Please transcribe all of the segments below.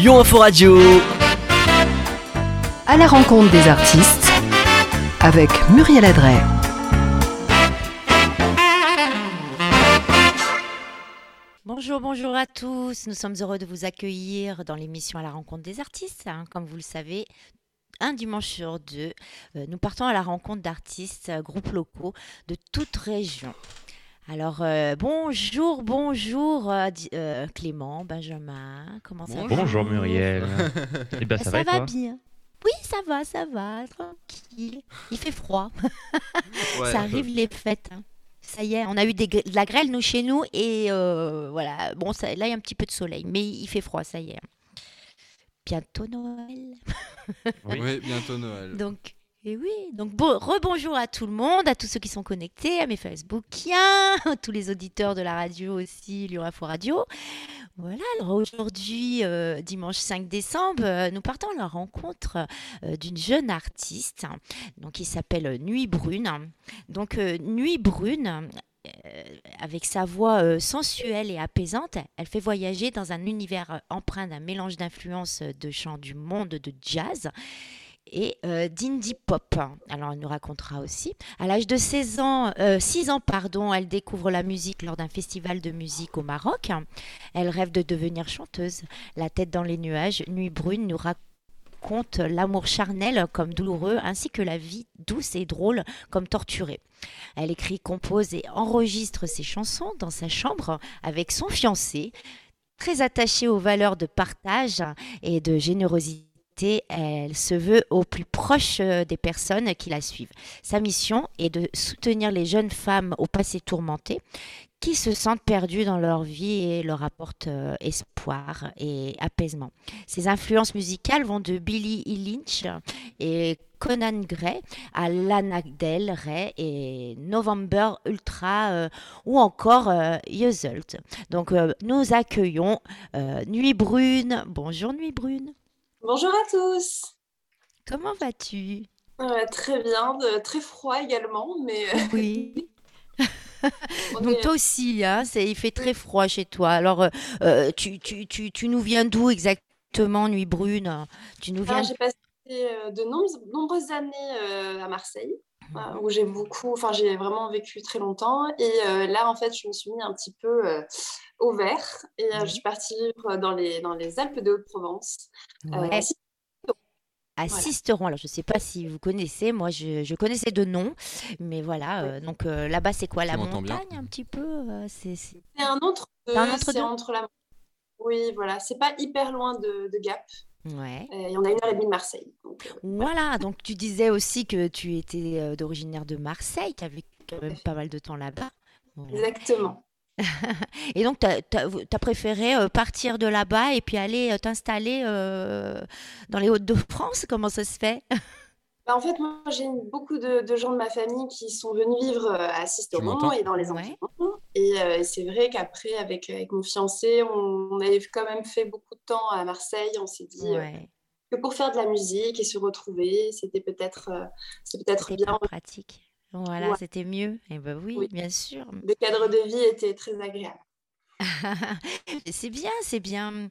Lyon Info Radio. À la rencontre des artistes avec Muriel Adret. Bonjour, bonjour à tous. Nous sommes heureux de vous accueillir dans l'émission à la rencontre des artistes. hein. Comme vous le savez, un dimanche sur deux, euh, nous partons à la rencontre d'artistes, euh, groupes locaux de toute région. Alors, euh, bonjour, bonjour euh, euh, Clément, Benjamin, comment ça va Bonjour Muriel. Eh ben, ça, Ça va, et va toi bien Oui, ça va, ça va, tranquille. Il fait froid. Ouais. Ça arrive les fêtes. hein. Ça y est, on a eu des de la grêle nous chez nous et euh, voilà. Bon, ça, là il y a un petit peu de soleil, mais il fait froid, ça y est. Bientôt Noël. Oui. Oui, bientôt Noël. Donc, et oui, donc bon, rebonjour à tout le monde, à tous ceux qui sont connectés, à mes Facebookiens, à tous les auditeurs de la radio aussi, Lyon Radio. Voilà, alors aujourd'hui, euh, dimanche 5 décembre, euh, nous partons à la rencontre euh, d'une jeune artiste donc, qui s'appelle Nuit Brune. Donc, Nuit Brune, avec sa voix sensuelle et apaisante, elle fait voyager dans un univers empreint d'un mélange d'influences de chants du monde de jazz et euh, d'indie pop. Alors, elle nous racontera aussi. À l'âge de 16 ans, euh, 6 ans, pardon, elle découvre la musique lors d'un festival de musique au Maroc. Elle rêve de devenir chanteuse. La tête dans les nuages, Nuit Brune nous raconte l'amour charnel comme douloureux, ainsi que la vie douce et drôle comme torturée. Elle écrit, compose et enregistre ses chansons dans sa chambre avec son fiancé, très attaché aux valeurs de partage et de générosité elle se veut au plus proche euh, des personnes qui la suivent. Sa mission est de soutenir les jeunes femmes au passé tourmenté qui se sentent perdues dans leur vie et leur apportent euh, espoir et apaisement. Ses influences musicales vont de Billie Lynch et Conan Gray à Lana Del Rey et November Ultra euh, ou encore euh, Yeuzelt. Donc nous accueillons Nuit Brune. Bonjour Nuit Brune. Bonjour à tous. Comment vas-tu? Euh, très bien, de- très froid également, mais euh, Oui. on Donc est- toi aussi, hein, c'est, il fait très froid chez toi. Alors, euh, euh, tu, tu, tu, tu nous viens d'où exactement, Nuit Brune? Tu nous viens... J'ai passé de nom- nombreuses années euh, à Marseille, où j'ai beaucoup, enfin j'ai vraiment vécu très longtemps. Et euh, là, en fait, je me suis mis un petit peu euh, au vert et euh, je suis partie vivre dans les, dans les Alpes de Haute-Provence. Ouais, à Sis- à voilà. Sisteron. Alors, je ne sais pas si vous connaissez, moi, je, je connaissais de nom. Mais voilà, euh, donc euh, là-bas, c'est quoi La montagne, un petit peu euh, c'est, un entre-deux, C'est un c'est entre la... Oui, voilà, c'est pas hyper loin de, de Gap. Ouais. Euh, Il y en a une heure et demie de Marseille. Donc, euh, Voilà, donc tu disais aussi que tu étais euh, d'originaire de Marseille, tu as quand même pas mal de temps là-bas. Voilà. exactement. Et donc, tu as, préféré euh, partir de là-bas et puis aller t'installer dans les Hauts-de-France Comment ça se fait? En fait, moi, j'ai beaucoup de, de gens de ma famille qui sont venus vivre euh, à Sisteron et dans les Ouais. environs. Et euh, c'est vrai qu'après, avec, avec mon fiancé, on, on avait quand même fait beaucoup de temps à Marseille. On s'est dit euh, que pour faire de la musique et se retrouver, c'était peut-être euh, c'est peut-être c'était bien. plus pratique. Voilà, Ouais. c'était mieux. Et ben oui, Oui. bien sûr. Le cadre de vie était très agréable. C'est bien, c'est bien.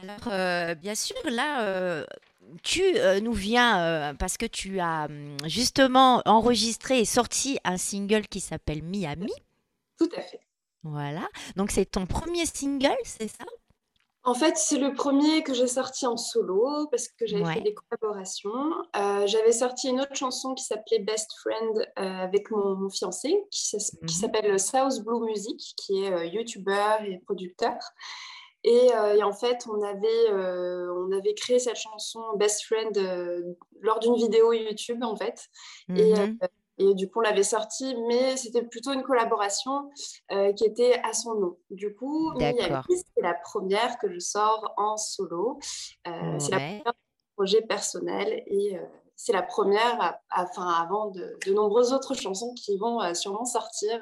Alors, euh, bien sûr, là, euh, tu euh, nous viens euh, parce que tu as hum, justement enregistré et sorti un single qui s'appelle Miami. Tout à fait. Voilà. Donc, c'est ton premier single, c'est ça? En fait, c'est le premier que j'ai sorti en solo parce que j'avais Ouais. fait des collaborations. Euh, j'avais sorti une autre chanson qui s'appelait Best Friend avec mon, mon fiancé qui Mhm. s'appelle South Blue Music, qui est youtubeur et producteur. Et, euh, et en fait, on avait, euh, on avait créé cette chanson Best Friend euh, lors d'une vidéo YouTube, en fait. Et, Mhm. et du coup, on l'avait sorti, mais c'était plutôt une collaboration qui était à son nom. Du coup, c'est la première que je sors en solo. C'est la première projet personnel et c'est la première, à- à- enfin, avant de, de nombreuses autres chansons qui vont sûrement sortir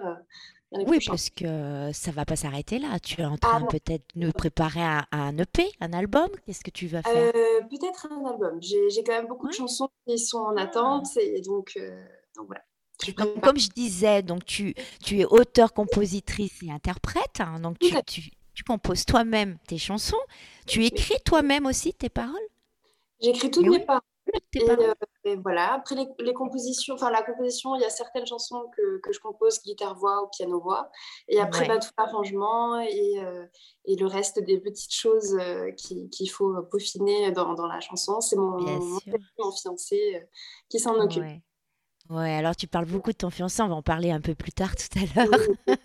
Oui, prochaine. parce que ça va pas s'arrêter là. Tu es en Ah train peut-être de préparer un, un EP, un album. Qu'est-ce que tu vas faire? Euh, Peut-être un album. J'ai quand même beaucoup Ouais. de chansons qui sont en Ah. attente et donc, euh, donc voilà. Je Donc, prépare. comme je disais, donc tu, tu es auteur, compositrice et interprète. hein, donc tu, tu, tu composes toi-même tes chansons, tu écris toi-même aussi tes paroles? J'écris toutes mes paroles. Et, euh, et voilà. Après les, les compositions, enfin la composition, il y a certaines chansons que, que je compose guitare-voix ou piano-voix. Et après, Ouais. bah, tout l'arrangement et, euh, et le reste des petites choses euh, qui- qu'il faut peaufiner dans, dans la chanson, c'est mon, fiancé qui s'en occupe. Ouais. Ouais, alors tu parles beaucoup de ton fiancé, on va en parler un peu plus tard tout à l'heure.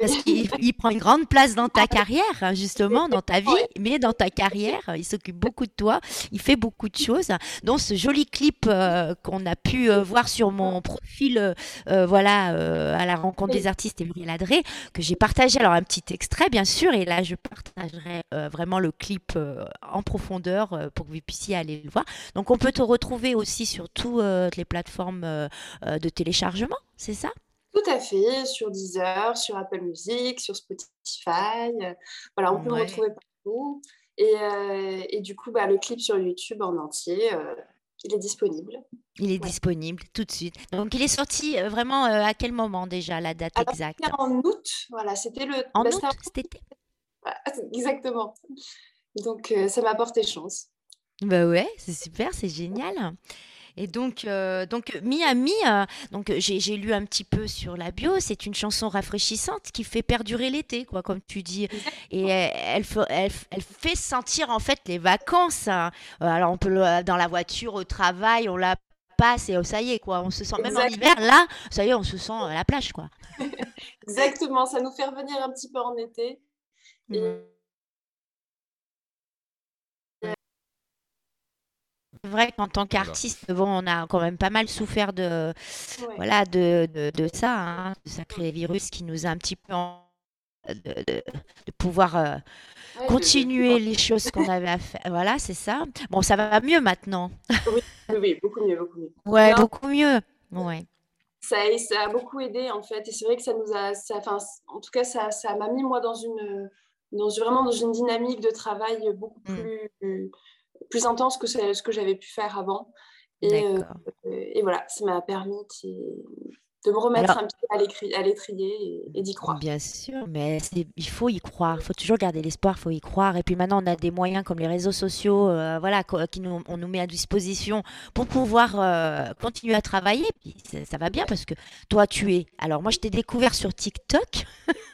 Parce qu'il il prend une grande place dans ta carrière, hein, justement, dans ta vie, mais dans ta carrière. Il s'occupe beaucoup de toi, il fait beaucoup de choses, dont ce joli clip euh, qu'on a pu euh, voir sur mon profil, euh, voilà, à la rencontre des artistes et Muriel Adré, que j'ai partagé. Alors, un petit extrait, bien sûr, et là, je partagerai vraiment le clip en profondeur pour que vous puissiez aller le voir. Donc, on peut te retrouver aussi sur toutes les plateformes de téléchargement, c'est ça? Tout à fait, sur Deezer, sur Apple Music, sur Spotify. euh, Voilà, on peut Ouais. me retrouver partout. Et, euh, et du coup, bah, le clip sur YouTube en entier, euh, il est disponible. Il est Ouais. disponible tout de suite. Donc, il est sorti euh, vraiment euh, à quel moment déjà, la date Alors, exacte? en août, voilà, c'était le En août, Hour. cet été? Voilà, exactement. Donc, euh, ça m'a porté chance. Bah ouais, c'est super, c'est génial. Et donc, euh, donc Miami, euh, donc j'ai lu un petit peu sur la bio, c'est une chanson rafraîchissante qui fait perdurer l'été, quoi, comme tu dis. Et elle, fait sentir en fait les vacances. hein. Euh, Alors on peut dans la voiture, au travail, on la passe et oh, ça y est, quoi. On se sent même en hiver, là, ça y est, on se sent à la plage, quoi. Exactement, ça nous fait revenir un petit peu en été. Et Mm. Vrai qu'en tant qu'artiste, bon, on a quand même pas mal souffert de, ouais. voilà, de, de, de ça, hein, ce sacré virus qui nous a un petit peu en- de, de- de pouvoir euh, Ouais, continuer les choses qu'on avait à faire. Voilà, c'est ça. Bon, ça va mieux maintenant. Oui, oui, beaucoup mieux, beaucoup mieux. Ouais, Non. beaucoup mieux. Ouais. Ça, a- ça a beaucoup aidé en fait, et c'est vrai que ça nous a, ça, en tout cas, ça, ça m'a mis moi dans une, dans vraiment dans une dynamique de travail beaucoup Mm. Plus, intense que ce, que j'avais pu faire avant. Et, euh, et voilà, ça m'a permis de, me remettre Alors- un pied à l'étrier et, et d'y croire. Bien sûr, mais il faut y croire. Il faut toujours garder l'espoir, il faut y croire. Et puis maintenant, on a des moyens comme les réseaux sociaux, euh, voilà, qui nous, on nous met à disposition pour pouvoir euh, continuer à travailler. Puis ça, ça va bien parce que toi, tu es. Alors moi, je t'ai découvert sur TikTok.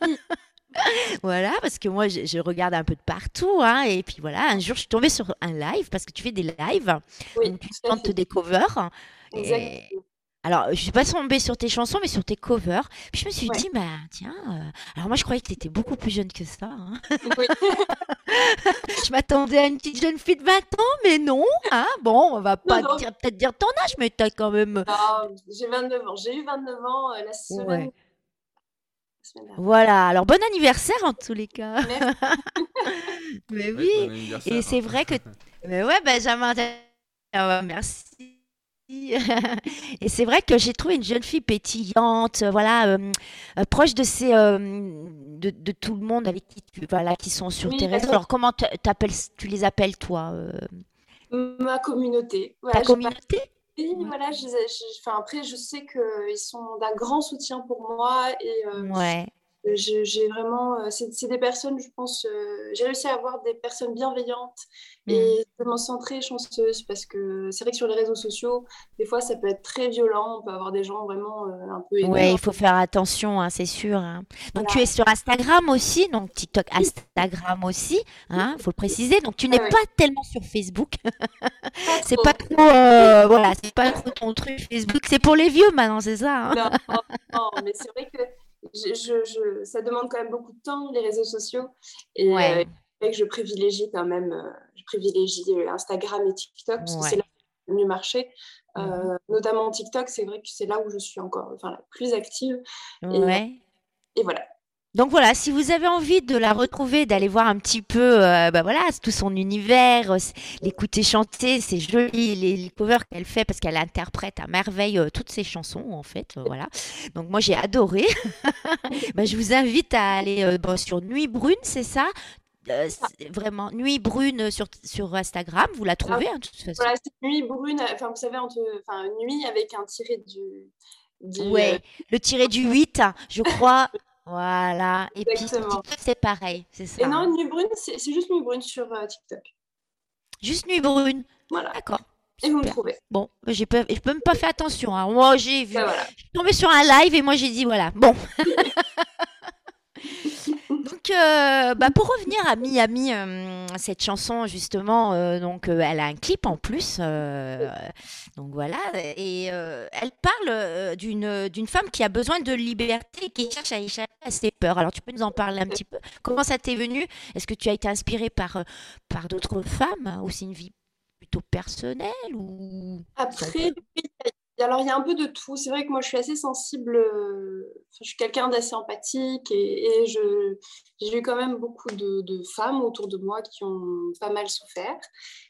Voilà, parce que moi, je, je regarde un peu de partout. hein, et puis voilà, un jour, je suis tombée sur un live parce que tu fais des lives. Oui, donc tu fait. des covers. Et, alors, je suis pas tombée sur tes chansons, mais sur tes covers. Puis je me suis Ouais. dit, bah tiens, euh, alors moi je croyais que tu étais beaucoup plus jeune que ça. hein. Oui. Je m'attendais à une petite jeune fille de 20 ans, mais non. Hein bon, on va pas peut-être dire ton âge, mais tu as quand même. Non, j'ai 29 ans. J'ai eu 29 ans euh, la semaine, Ouais. Voilà, alors bon anniversaire en tous les cas. Merci. Mais Oui, oui, bon anniversaire. et c'est vrai que. Mais ouais, Benjamin, ah merci. Et c'est vrai que j'ai trouvé une jeune fille pétillante, voilà, euh, euh, proche de ces, euh, de, de tout le monde avec qui tu, voilà, qui sont sur Oui, tes réseaux. Alors comment tu les appelles toi, euh, Ma communauté. ta communauté? Oui, Ouais. voilà, je, je- enfin, après, je sais qu'ils sont d'un grand soutien pour moi et euh, Ouais, j'ai vraiment. euh, C'est des personnes, je pense, euh, j'ai réussi à avoir des personnes bienveillantes Mm. et sens très chanceuse parce que c'est vrai que sur les réseaux sociaux, des fois, ça peut être très violent. On peut avoir des gens vraiment euh, un peu ouais, haineux. il faut faire attention, hein, c'est sûr. hein. Donc Voilà. tu es sur Instagram aussi, donc TikTok, Instagram aussi, hein, faut le préciser. Donc tu n'es Ouais, ouais. pas tellement sur Facebook. C'est pas trop, euh, voilà, c'est pas trop ton truc Facebook. C'est pour les vieux maintenant, c'est ça. hein Non, non, mais c'est vrai je, je- je- ça demande quand même beaucoup de temps, les réseaux sociaux. Et euh, Ouais, que je privilégie quand même, euh, je privilégie euh, Instagram et TikTok parce que c'est là où le mieux marché. Euh, Mhm. notamment TikTok, c'est vrai que c'est là où je suis encore enfin, la plus active. Et, ouais. et voilà. Donc voilà, si vous avez envie de la retrouver, d'aller voir un petit peu, euh, bah voilà, tout son univers, euh, l'écouter chanter, c'est joli, les, les covers qu'elle fait parce qu'elle interprète à merveille euh, toutes ses chansons en fait, euh, voilà. Donc moi j'ai adoré. Bah, je vous invite à aller bon, sur Nuit Brune, c'est ça? Vraiment Nuit Brune sur, sur Instagram, vous la trouvez hein, de toute façon? Voilà, c'est nuit brune, enfin vous savez, entre, enfin nuit avec un tiré du. du, Ouais, le tiré du 8, je crois. Voilà. Et puis sur Exactement. TikTok, c'est pareil, c'est Et ça. non, hein. Nuit Brune, c'est juste Nuit Brune sur euh, TikTok. Juste Nuit Brune. Voilà. D'accord. Et vous me trouvez. Bon, j'ai pas, j'ai même pas fait attention. hein. Moi, j'ai vu, Ben voilà. je suis tombée sur un live et moi j'ai dit voilà. Bon. Donc, euh, bah, pour revenir à Miami, euh, cette chanson justement, euh, donc euh, elle a un clip en plus, euh, donc voilà, et euh, elle parle euh, d'une d'une femme qui a besoin de liberté, et qui cherche à échapper à ses peurs. Alors tu peux nous en parler un petit peu? Comment ça t'est venu? Est-ce que tu as été inspirée par par d'autres femmes? Ou c'est une vie plutôt personnelle ou? Après, alors il y a un peu de tout. C'est vrai que moi je suis assez sensible, euh, enfin, je suis quelqu'un d'assez empathique et, et je, j'ai eu quand même beaucoup de, de femmes autour de moi qui ont pas mal souffert.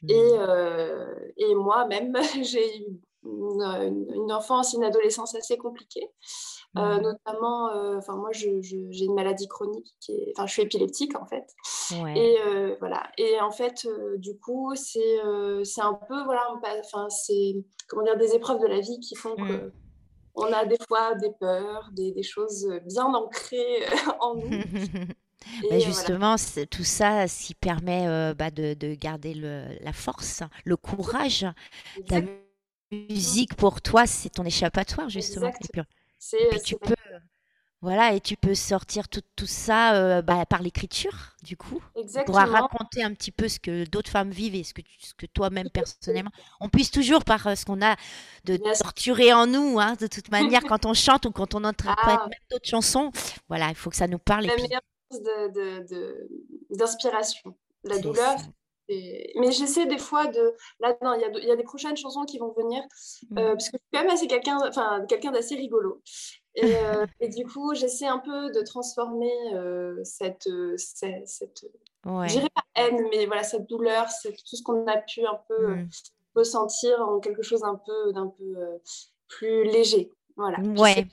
Et, euh, et moi-même, j'ai eu une, une enfance, une adolescence assez compliquée. Euh, notamment, euh, enfin moi j'ai une maladie chronique, qui est, enfin je suis épileptique en fait. Ouais. Et euh, voilà. Et en fait, du coup, c'est c'est un peu, voilà, enfin, c'est, comment dire, des épreuves de la vie qui font que Mm. on a des fois des peurs, des, des choses bien ancrées en nous. Bah, voilà. justement, tout ça, ce qui permet euh, bah, de, de garder le, la force, le courage. La musique pour toi, c'est ton échappatoire, justement. C'est, puis tu peux, voilà, et tu peux sortir tout, tout ça euh, bah, par l'écriture, du coup. Exactement. raconter un petit peu ce que d'autres femmes vivent et ce que, tu- ce que toi-même personnellement. On puisse toujours, par euh, ce qu'on a de Bien sûr. torturer en nous, hein, de toute manière, quand on chante ou quand on interprète Ah. même d'autres chansons, voilà, il faut que ça nous parle. Et La puis, meilleure source d'inspiration. La douleur. Mais j'essaie des fois de. Là, non, il y a, de- y a des prochaines chansons qui vont venir. euh, Mhm. parce que je suis quand même assez quelqu'un, enfin, quelqu'un d'assez rigolo. Et, euh, et du coup, j'essaie un peu de transformer euh, cette, cette, cette- Ouais. je dirais pas haine, mais voilà, cette douleur, c'est tout ce qu'on a pu un peu Mm. ressentir en quelque chose un peu, d'un peu euh, plus léger. Voilà. Ouais.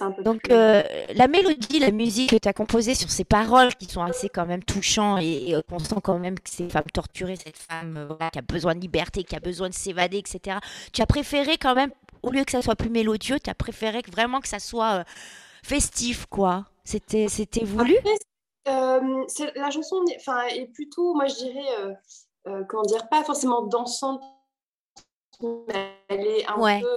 un peu Donc euh, la mélodie, la musique que tu as composée sur ces paroles qui sont assez quand même touchants et, et, qu'on sent quand même que c'est une femme torturée, cette femme euh, voilà, qui a besoin de liberté, qui a besoin de s'évader, etc. Tu as préféré quand même, au lieu que ça soit plus mélodieux, tu as préféré que vraiment que ça soit euh, festif, quoi. C'était c'était voulu? Après, la chanson enfin, est plutôt, moi je dirais, comment dire, pas forcément dansante, mais elle est un Ouais. peu,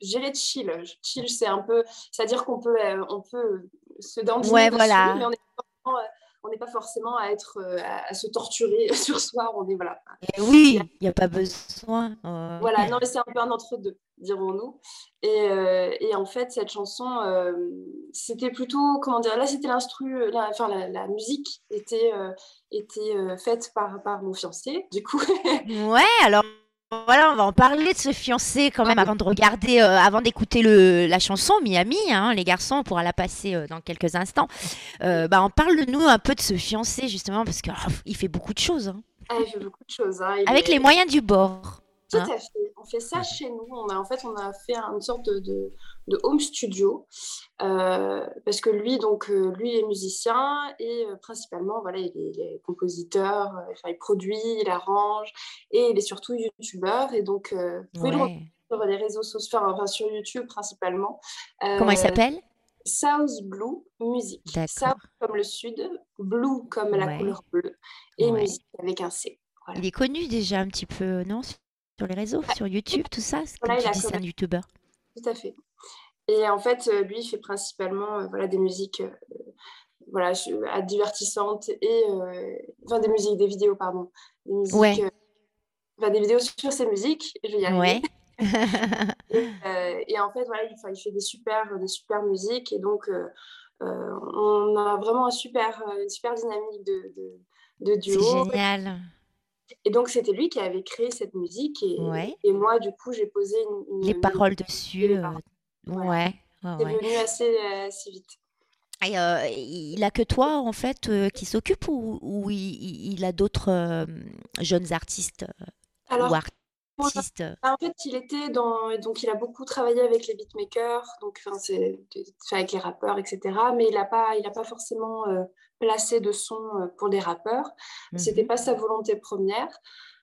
je dirais chill. Chill, c'est un peu, c'est-à-dire qu'on peut, euh, on peut se dandiner Ouais, voilà. mais on n'est pas forcément, euh, on n'est pas forcément à être, euh, à, à se torturer sur soi. On est voilà. Et oui, il n'y a pas besoin. euh, Voilà, non, mais c'est un peu un entre-deux, dirons-nous. Et, euh, et en fait, cette chanson, euh, c'était plutôt, comment dire, là, c'était l'instru, la, enfin, la, la musique était, était faite par, par mon fiancé, du coup. Ouais, alors voilà, on va en parler de ce fiancé quand même avant de regarder, euh, avant d'écouter le la chanson Miami, hein, les garçons, on pourra la passer euh, dans quelques instants. Euh, bah, on parle-nous un peu de ce fiancé justement parce qu'il fait beaucoup de choses, hein. Ah, il fait beaucoup de choses. hein, il avec est- les moyens du bord. Tout hein. à fait. On fait ça chez nous. On a, en fait, on a fait une sorte de, de, de home studio euh, parce que lui, donc, euh, lui est musicien et euh, principalement, voilà, il est, il est compositeur. enfin, il produit, il arrange et il est surtout youtubeur. Et donc, vous pouvez le Ouais. sur les réseaux sociaux, enfin, sur YouTube principalement. Comment il s'appelle? South Blue Music. South comme le sud, Blue comme la Ouais. couleur bleue et musique avec un C. Voilà. Il est connu déjà un petit peu, non? Sur les réseaux, sur YouTube, tout ça C'est Voilà, Comme il tu dis, c'est un youtubeur. Tout à fait. Et en fait, euh, lui, il fait principalement euh, voilà, des musiques euh, voilà, à divertissantes et euh, enfin des musiques, des vidéos, pardon. Des musiques, Ouais. euh, enfin, des vidéos sur ses musiques, je vais y arriver. Ouais. Et, euh, et en fait, voilà, il, fait des super, des super musiques et donc euh, euh, on a vraiment un super, euh, une super dynamique de, de, de C'est duo. génial. Et donc, c'était lui qui avait créé cette musique et, Ouais. et moi, du coup, j'ai posé une, une- Les une- paroles dessus. les euh, paroles. Ouais. Ouais, C'est ouais. venu assez, euh, assez vite. Et euh, il a que toi, en fait, euh, qui s'occupe ou, ou il, a d'autres euh, jeunes artistes Alors, ou artistes? euh, En fait, il était dans. Donc, il a beaucoup travaillé avec les beatmakers, donc enfin, avec les rappeurs, etc. Mais il n'a pas, il a pas forcément placé de son euh, pour des rappeurs. C'était mhm, pas sa volonté première.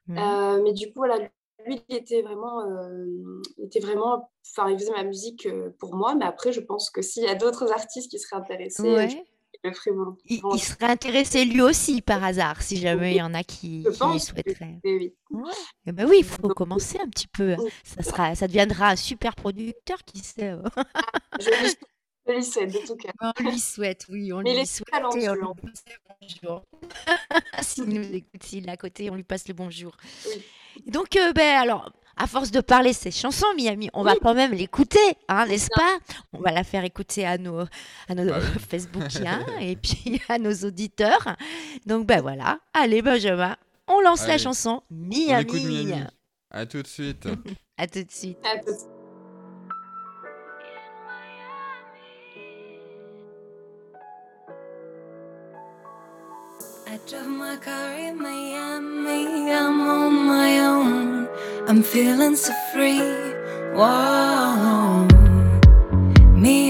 mhm. Euh, mais du coup, voilà, lui, il était vraiment, euh, il était vraiment, enfin, il faisait ma musique euh, pour moi, mais après, je pense que s'il y a d'autres artistes qui seraient intéressés, je Ouais. le ferai. Il, il serait intéressé lui aussi par hasard, si jamais il y en a qui, Je qui pense. souhaiteraient. Oui. Eh ben oui, il faut Donc, commencer un petit peu. oui. Ça sera, ça deviendra un super producteur, qui sait. Je lui, je lui souhaite de tout cœur. On lui souhaite, oui, on Mais lui souhaite. et on lui passe le bonjour. S'il nous écoute, s'il est à côté, on lui passe le bonjour. Oui. Donc, euh, ben alors, à force de parler ces chansons, Miami, on va quand même l'écouter, hein, n'est-ce pas? On va la faire écouter à nos, à nos Bah oui. Facebookiens et puis à nos auditeurs. Donc, ben voilà. Allez, Benjamin, on lance la chanson On Miami. écoute Miami. À tout de suite. À tout de suite. À tout. I drove my car in Miami. I'm on my own. I'm feeling so free. Whoa. Mi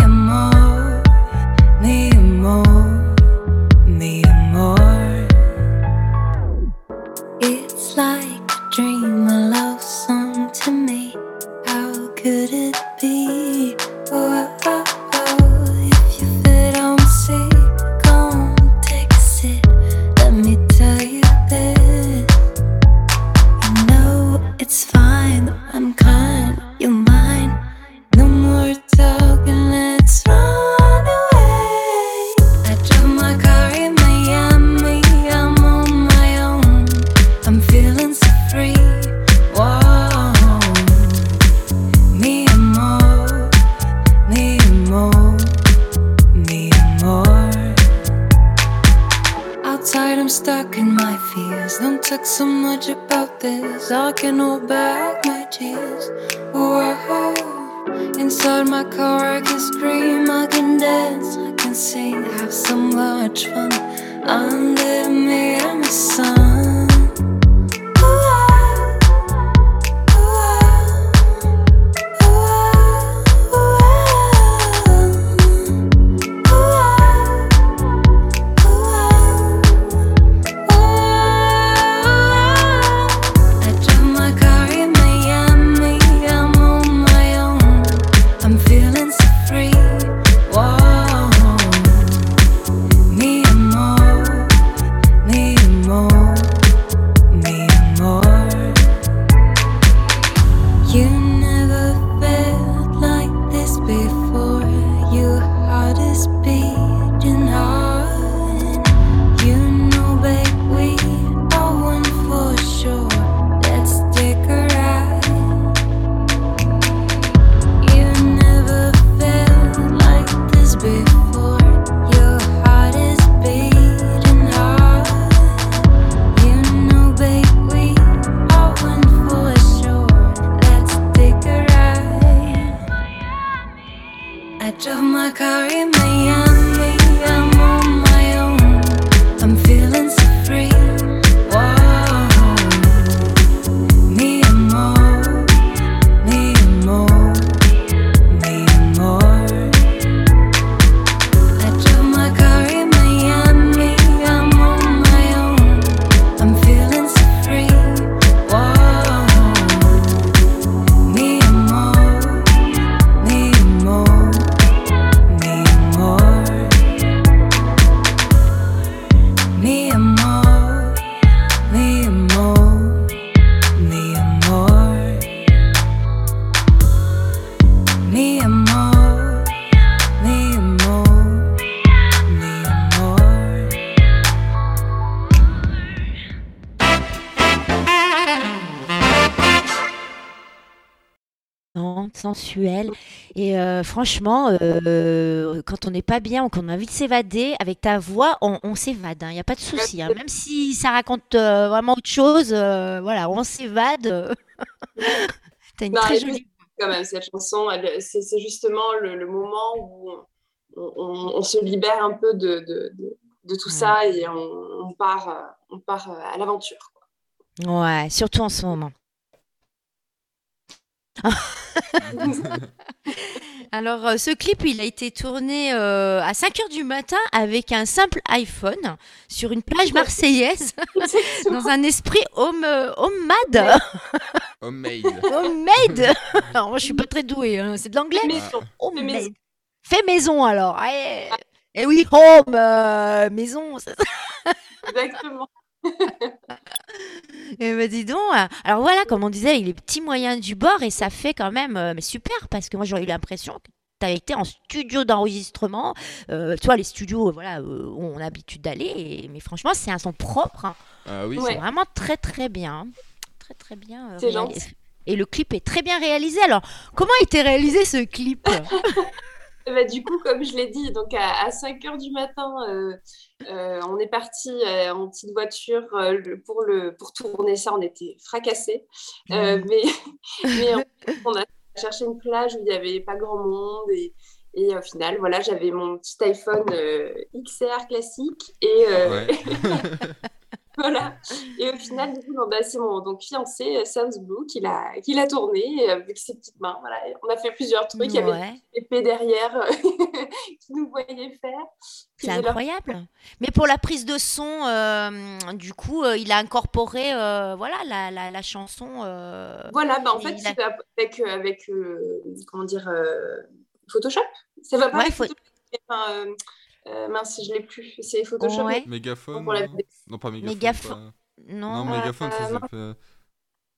back my tears. Whoa. Inside my car, I can scream, I can dance, I can sing, have so much fun under Miami sun. Sensuelle. Et euh, franchement, euh, quand on n'est pas bien ou qu'on a envie de s'évader, avec ta voix, on, on s'évade. Il n'y a pas de souci. hein. Même si ça raconte euh, vraiment autre chose, voilà, on s'évade. T'as une Non, très et puis, jolie quand même, cette chanson, c'est justement le, le moment où on, on- on se libère un peu de, de, de- de tout Ouais. ça et on, on part, on part à l'aventure. Ouais, surtout en ce moment. Alors, euh, ce clip, il a été tourné euh, à 5 heures du matin avec un simple iPhone sur une plage marseillaise dans un esprit home, euh, homemade. Homemade. Homemade Alors, moi, je suis pas très douée, hein, c'est de l'anglais Maison. Homemade. maison. Fait maison, alors. Eh, eh oui, home, euh, maison. Exactement. Eh ben, dis donc. euh, Alors voilà, comme on disait, il est petits moyens du bord et ça fait quand même euh, mais super parce que moi j'aurais eu l'impression que tu as été en studio d'enregistrement. Euh, tu vois, les studios voilà, euh, où on a l'habitude d'aller. et- Mais franchement, c'est un son propre. hein. Ah oui, Ouais. C'est vraiment très très bien. Très très bien. euh, C'est réalisé. gentil. Et le clip est très bien réalisé. Alors, comment a été réalisé ce clip? Eh ben, du coup, comme je l'ai dit, donc à, à 5 heures du matin, euh, euh, on est parti euh, en petite voiture euh, pour, le, pour tourner ça. On était fracassés. Euh, mais mais en fait, on a cherché une plage où il n'y avait pas grand monde. Et, et au final, voilà, j'avais mon petit iPhone euh, XR classique. Et, euh, Ouais. voilà. Et au final, du coup, bah, c'est mon donc, fiancé, euh, Sam's Blue, qui l'a qui l'a tourné euh, avec ses petites mains. Voilà. On a fait plusieurs trucs. Il y avait Ouais, derrière euh, qui nous voyait faire. c'est leur- incroyable. Mais pour la prise de son, euh, du coup, euh, il a incorporé euh, voilà, la, la, la chanson. Voilà, bah, en fait, a- avec, avec comment dire, Photoshop. Ça va pas Ouais, avec faut- Photoshop. Enfin, euh, euh, mince, je l'ai plus. C'est Photoshop. Ouais. Mégaphone. Pour la non pas mégaphone. Mégaphone. pas- Non. Non, mégaphone, ça Euh,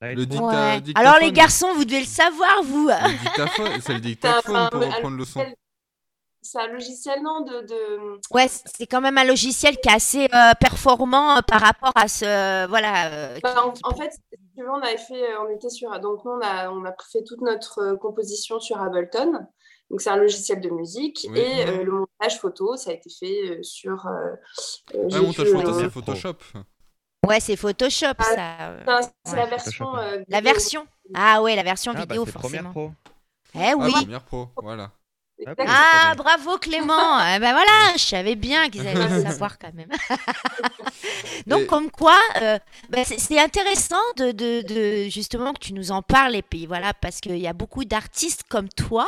Light. Le dicta- Ouais. dictaphone. Alors les garçons, vous devez le savoir, vous. Le dictaphone, c'est le dictaphone pour reprendre le son. C'est un logiciel, non de, de... Ouais, c'est quand même un logiciel qui est assez euh, performant euh, par rapport à ce voilà. euh, Bah, en, en fait, si on avait fait, euh, on était sur, donc nous on a, on a fait toute notre euh, composition sur Ableton. Donc c'est un logiciel de musique Oui. et euh, le montage photo, ça a été fait euh, sur. euh, euh, Ah, montage photo, c'est. Photoshop. Ouais, c'est Photoshop Ah, ça. c'est Ouais, la version. euh, La version. Ah ouais, la version Ah, bah, vidéo forcément. Pro. Eh Ah, oui. Premiere Pro, voilà. Exactement. Ah, bravo Clément. Eh ben voilà, je savais bien qu'ils allaient le savoir quand même. Donc Et- comme quoi, euh, ben, c'est- intéressant de, de- de- justement que tu nous en parles et puis voilà parce qu'il y a beaucoup d'artistes comme toi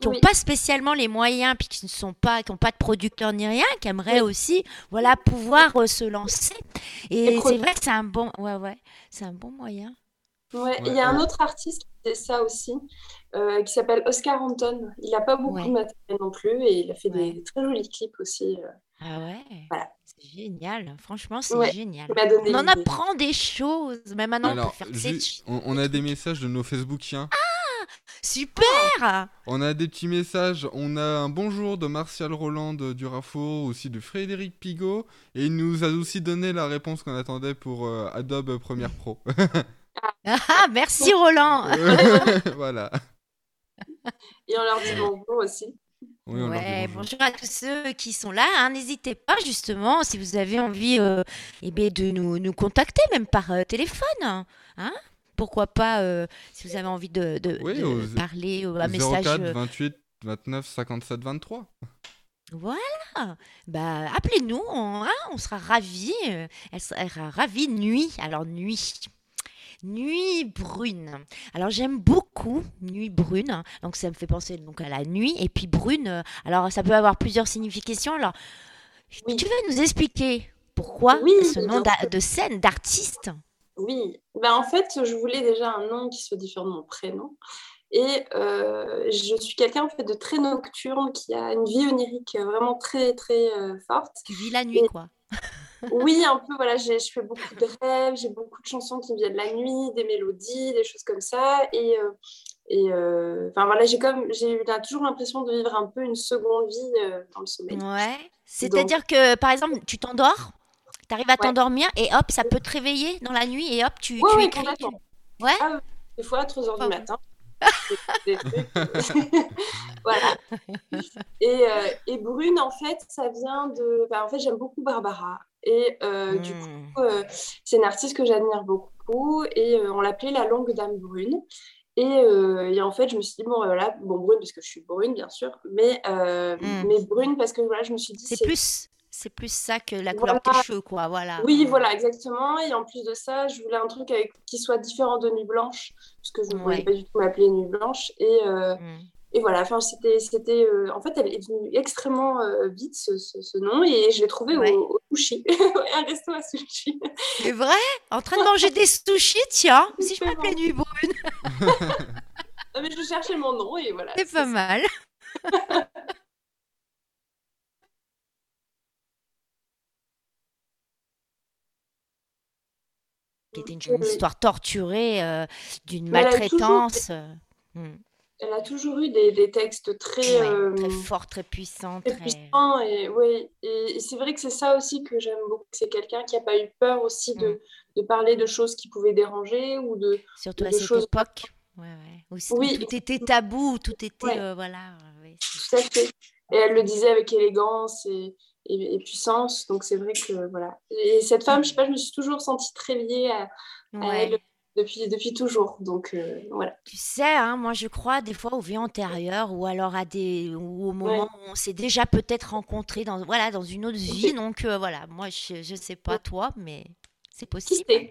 qui n'ont Oui. pas spécialement les moyens puis qui ne sont pas, qui n'ont pas de producteur ni rien, qui aimeraient Oui. aussi voilà pouvoir euh, se lancer. Et Et c'est vrai que c'est un bon, ouais ouais, c'est un bon moyen. Ouais, il Ouais, y a un autre artiste ça aussi, euh, qui s'appelle Oscar Anton. Il n'a pas beaucoup Ouais. de matériel non plus et il a fait Ouais. des très jolis clips aussi. euh. Ah ouais. Voilà. C'est génial. Franchement, c'est Ouais. génial. On en apprend des choses. Mais maintenant, on Alors, peut faire on, on a des messages de nos Facebookiens. super. On a des petits messages. On a un bonjour de Martial Roland de- du Rafour, aussi de Frédéric Pigot. Et il nous a aussi donné la réponse qu'on attendait pour euh, Adobe Premiere Pro. Ah, merci Roland. voilà. Et on leur dit bonjour aussi. Oui, on leur dit Ouais, bonjour. bonjour à tous ceux qui sont là. hein. N'hésitez pas justement si vous avez envie euh, eh ben, de nous, nous contacter, même par euh, téléphone. Hein Pourquoi pas euh, si vous avez envie de, de- Oui, de au- parler euh, un message. 04 euh, 28 29 57 23. Voilà. Bah, appelez-nous, on, hein, on sera ravis. Elle sera ravie. Nuit. Alors, nuit. Nuit brune. Alors, j'aime beaucoup nuit brune. Donc, ça me fait penser donc, à la nuit. Et puis, brune. euh, Alors, ça peut avoir plusieurs significations. Alors, Oui. tu veux nous expliquer pourquoi Oui, ce nom de scène, d'artiste? Oui, ben, en fait, je voulais déjà un nom qui soit différent de mon prénom. Et euh, je suis quelqu'un en fait, de très nocturne, qui a une vie onirique vraiment très, très euh, forte. Tu vis la nuit, Et- quoi. Oui, un peu, voilà, j'ai- je fais beaucoup de rêves, j'ai beaucoup de chansons qui me viennent la nuit, des mélodies, des choses comme ça. Et, euh, et euh, enfin voilà, j'ai comme, j'ai toujours l'impression de vivre un peu une seconde vie euh, dans le sommeil. Ouais. C'est-à-dire que, par exemple, tu t'endors, tu arrives à Ouais. t'endors et hop, ça peut te réveiller dans la nuit et hop, tu, Ouais, tu ouais, écris. tu- Ouais. Ah des fois à 3h Enfin, du matin. Des trucs, voilà. Et, euh, et Brune, en fait, ça vient de. enfin, en fait, j'aime beaucoup Barbara. Et euh, du coup, Hmm. euh, c'est une artiste que j'admire beaucoup. Et on l'appelait la longue dame brune. Et, et en fait, je me suis dit, bon, voilà, bon, brune, parce que je suis brune, bien sûr, mais, euh, Mm. mais brune, parce que voilà, je me suis dit, c'est plus, c'est plus ça que la couleur de tes Voilà. cheveux, quoi. Voilà. Oui, voilà, exactement. Et en plus de ça, je voulais un truc avec, qui soit différent de Nuit Blanche, parce que je ne voulais Ouais. pas du tout m'appeler Nuit Blanche. Et, euh, Mm. et voilà, enfin, c'était, c'était, euh, en fait, elle est venue extrêmement euh, vite, ce, ce- ce nom, et je l'ai trouvé Ouais. au, au sushi, un resto à sushi. C'est vrai? En train de manger des sushis, tiens. Si je m'appelais Nuit Brune. Ah, mais je cherchais mon nom et voilà. C'est pas ça. mal. Qui était une, histoire torturée euh, d'une maltraitance. euh, hmm. Elle a toujours eu des, des textes très, Ouais, euh, très fort, très puissant, très très. puissants. Et, oui, et, et c'est vrai que c'est ça aussi que j'aime beaucoup. C'est quelqu'un qui n'a pas eu peur aussi de, Mm. de parler de choses qui pouvaient déranger ou de. Surtout à de cette choses- époque. Ouais, ouais. Où, Oui. tout était tabou, tout était. Ouais. euh, voilà. ouais, Tout à fait. Et elle le disait avec élégance et, et, et puissance. Donc c'est vrai que voilà. Et cette femme, je sais pas, je me suis toujours sentie très liée à, elle depuis, depuis toujours. Donc euh, voilà. Tu sais, hein, moi je crois des fois aux vies antérieures ou alors à des ou au moment où on s'est déjà peut-être rencontré dans voilà dans une autre vie. Donc euh, voilà, moi je je sais pas toi, mais c'est possible.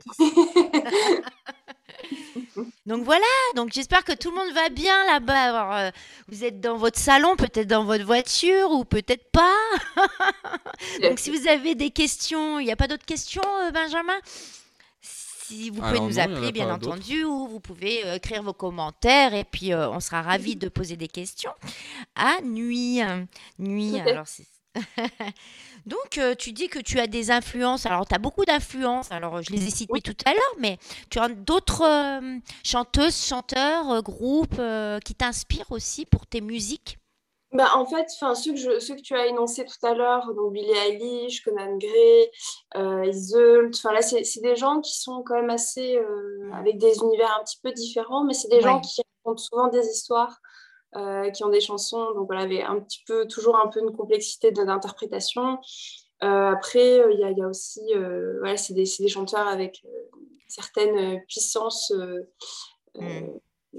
Donc voilà, donc j'espère que tout le monde va bien là-bas. Euh, vous êtes dans votre salon, peut-être dans votre voiture ou peut-être pas. Donc si vous avez des questions, il n'y a pas d'autres questions, euh, Benjamin? Si vous pouvez Alors nous non, en appeler, bien entendu, ou vous pouvez euh, écrire vos commentaires et puis euh, on sera ravis de poser des questions à Nuit. Nuit, alors c'est... Donc, euh, tu dis que tu as des influences. Alors, tu as beaucoup d'influences. Alors, je les ai citées Oui. tout à l'heure, mais tu as d'autres euh, chanteuses, chanteurs, euh, groupes euh, qui t'inspirent aussi pour tes musiques? Bah, en fait, enfin, ceux que, je, ceux que tu as énoncés tout à l'heure, donc Billie Eilish, Conan Gray, euh, enfin là, c'est c'est des gens qui sont quand même assez, euh, avec des univers un petit peu différents, mais c'est des gens qui racontent souvent des histoires, euh, qui ont des chansons, donc voilà, avec un petit peu, toujours un peu une complexité d'interprétation. Euh, après, euh, il y, a, aussi, voilà, c'est des, des chanteurs avec certaines puissances. Mm.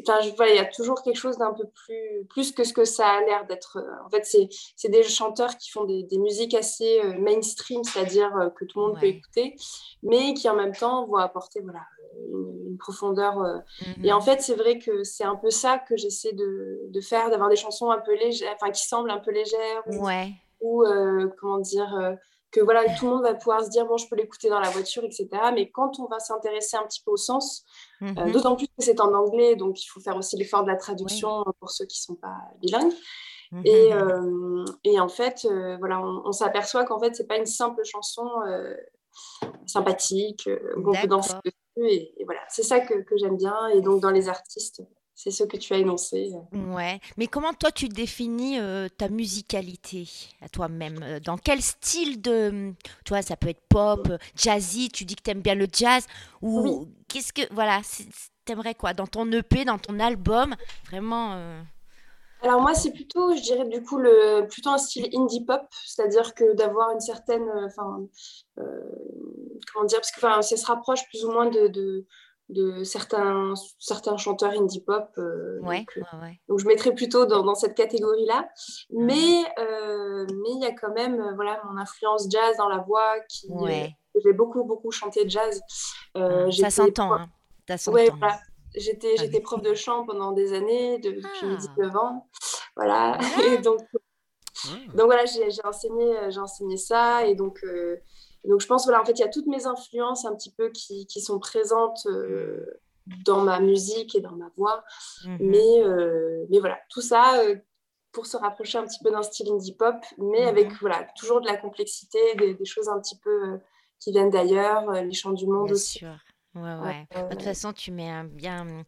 Enfin, je- voilà, il y a toujours quelque chose d'un peu plus, plus que ce que ça a l'air d'être. En fait, c'est c'est des chanteurs qui font des, des musiques assez euh, mainstream, c'est-à-dire euh, que tout le monde peut écouter, mais qui en même temps vont apporter voilà, une, une profondeur. euh. Et en fait, c'est vrai que c'est un peu ça que j'essaie de, de faire, d'avoir des chansons un peu légères, enfin qui semblent un peu légères, ou, Ouais, ou, euh, comment dire, euh, que voilà, tout le monde va pouvoir se dire, bon, je peux l'écouter dans la voiture, etc. Mais quand on va s'intéresser un petit peu au sens, euh, mhm. D'autant plus que c'est en anglais, donc il faut faire aussi l'effort de la traduction pour ceux qui ne sont pas bilingues. Et, Mhm. euh, et en fait, euh, voilà, on, on s'aperçoit qu'en fait, c'est pas une simple chanson sympathique euh, où on peut danser dessus. Et, et voilà, c'est ça que, que j'aime bien. Et donc, dans les artistes, c'est ce que tu as énoncé. Ouais, mais comment toi tu définis euh, ta musicalité à toi-même? Euh, Dans quel style de, tu vois, ça peut être pop, euh, jazzy, tu dis que t'aimes bien le jazz, ou qu'est-ce que, voilà, t'aimerais quoi? Dans ton EP, dans ton album, vraiment euh, Alors moi, c'est plutôt, je dirais du coup, le, plutôt un style indie pop, c'est-à-dire que d'avoir une certaine, enfin, euh, comment dire, parce que enfin, ça se rapproche plus ou moins de, de, de certains, certains chanteurs indie pop. euh, ouais, donc, euh, ouais, ouais. donc je mettrais plutôt dans, dans cette catégorie-là. Mais euh, mais il y a quand même, voilà, mon influence jazz dans la voix qui, euh, j'ai beaucoup beaucoup chanté jazz. Euh, ça s'entend, prof- hein. Voilà. J'étais, Ah j'étais prof de chant pendant des années, de- depuis Ah. 19 ans. Voilà. Et donc, donc voilà, j'ai, j'ai enseigné, j'ai enseigné ça. Et donc, euh, donc je pense, voilà, en fait, il y a toutes mes influences un petit peu qui, qui sont présentes euh, dans ma musique et dans ma voix. Mhm. Mais, euh, mais voilà, tout ça euh, pour se rapprocher un petit peu d'un style indie pop, mais Mhm. avec voilà, toujours de la complexité, des, des choses un petit peu qui viennent d'ailleurs, les chants du monde Bien aussi. sûr. Ouais, ouais. Ouais, De toute façon, tu mets un bien,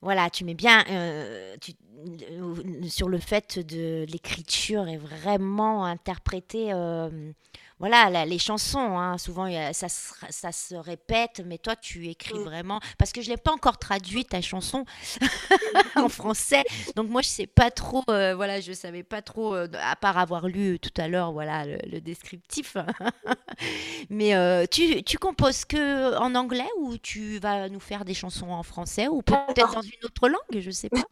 voilà, tu mets bien euh, tu- euh, sur le fait de l'écriture est vraiment interpréter, euh, voilà, la- les chansons. hein. Souvent, ça, se, ça se répète, mais toi, tu écris Mm. vraiment. Parce que je l'ai pas encore traduit ta chanson en français, donc moi, je sais pas trop. euh, voilà, je savais pas trop, euh, à part avoir lu tout à l'heure, voilà, le, le descriptif. Mais euh, tu, tu composes que en anglais ou tu vas nous faire des chansons en français ou peut-être dans une autre langue, je sais pas.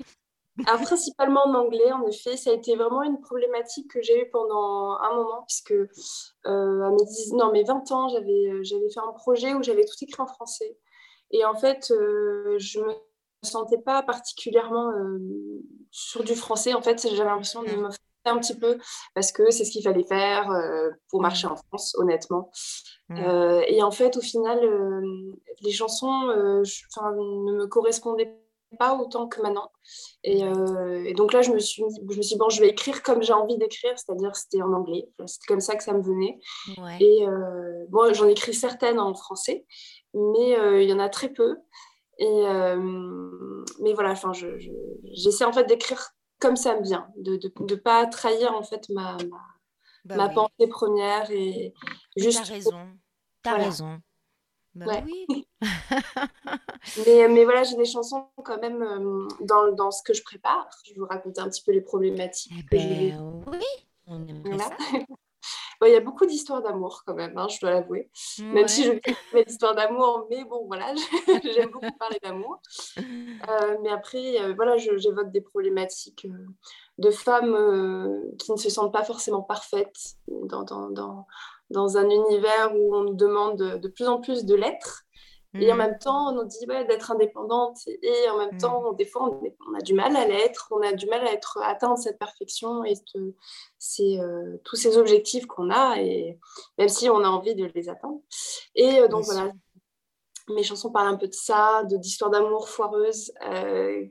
Alors, principalement en anglais, en effet, ça a été vraiment une problématique que j'ai eue pendant un moment, puisque euh, à mes, 10 non, mes 20 ans, j'avais, euh, j'avais fait un projet où j'avais tout écrit en français. Et en fait, euh, je me sentais pas particulièrement euh, sur du français. En fait, j'avais l'impression de me faire un petit peu parce que c'est ce qu'il fallait faire euh, pour marcher en France, honnêtement. Mm. Euh, et en fait, au final, euh, les chansons ne me correspondaient pas autant que maintenant. Et, euh, et donc là, je me suis, je me suis dit, bon, je vais écrire comme j'ai envie d'écrire, c'est-à-dire c'était en anglais. C'était comme ça que ça me venait. Ouais. Et euh, bon, j'en écris certaines en français, mais euh, il y en a très peu. Et, mais voilà, enfin, je, je- j'essaie en fait d'écrire comme ça me vient, de ne pas trahir en fait ma, ma, Bah ma oui. pensée première et Mais juste. T'as raison. T'as Voilà. raison. Bah Ouais. oui. Mais, mais voilà, j'ai des chansons quand même euh, dans, dans ce que je prépare. Je vais vous raconter un petit peu les problématiques Eh que ben oui, on aimerait Voilà. ça. Bon, Il y a beaucoup d'histoires d'amour quand même, hein, je dois l'avouer. Même si je pas d'histoires d'amour, mais bon, voilà, j'aime beaucoup parler d'amour. Euh, mais après, euh, voilà, j'évoque des problématiques euh, de femmes qui ne se sentent pas forcément parfaites dans, dans, dans, dans un univers où on nous demande de, de plus en plus de l'être. Et en Mm. même temps, on nous dit ouais, d'être indépendante. Et en même Mm. temps, des fois, on, a du mal à l'être, on a du mal à être atteindre cette perfection et ce- c'est euh, tous ces objectifs qu'on a, et même si on a envie de les atteindre. Et euh, donc voilà, mes chansons parlent un peu de ça, de d'histoires d'amour foireuses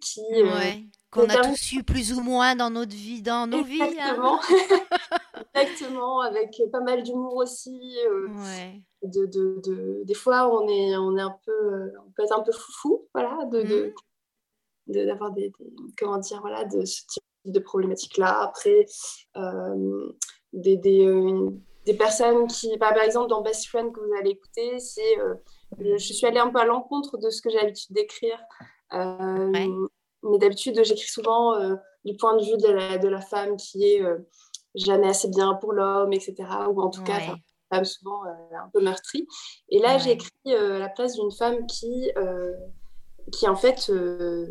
qui. euh, Ouais. Qu'on a tous eu plus ou moins dans notre vie, dans nos vies. hein. Exactement. Exactement, avec pas mal d'humour aussi. euh, Ouais. De, de, de- des fois on est on est un peu euh, on peut être un peu foufou voilà de de- d'avoir des, des- comment dire voilà de ce type de problématique là après euh, des, des, euh, des personnes qui bah, par exemple dans Best Friend que vous allez écouter c'est euh, je, suis allée un peu à l'encontre de ce que j'ai l'habitude d'écrire Ouais. mais d'habitude j'écris souvent du point de vue de la, de la femme qui est jamais assez bien pour l'homme etc ou en tout cas Ouais. Femme souvent euh, un peu meurtrie. Et là, j'ai Ouais. écrit euh, à la place d'une femme qui, euh, qui en fait, euh,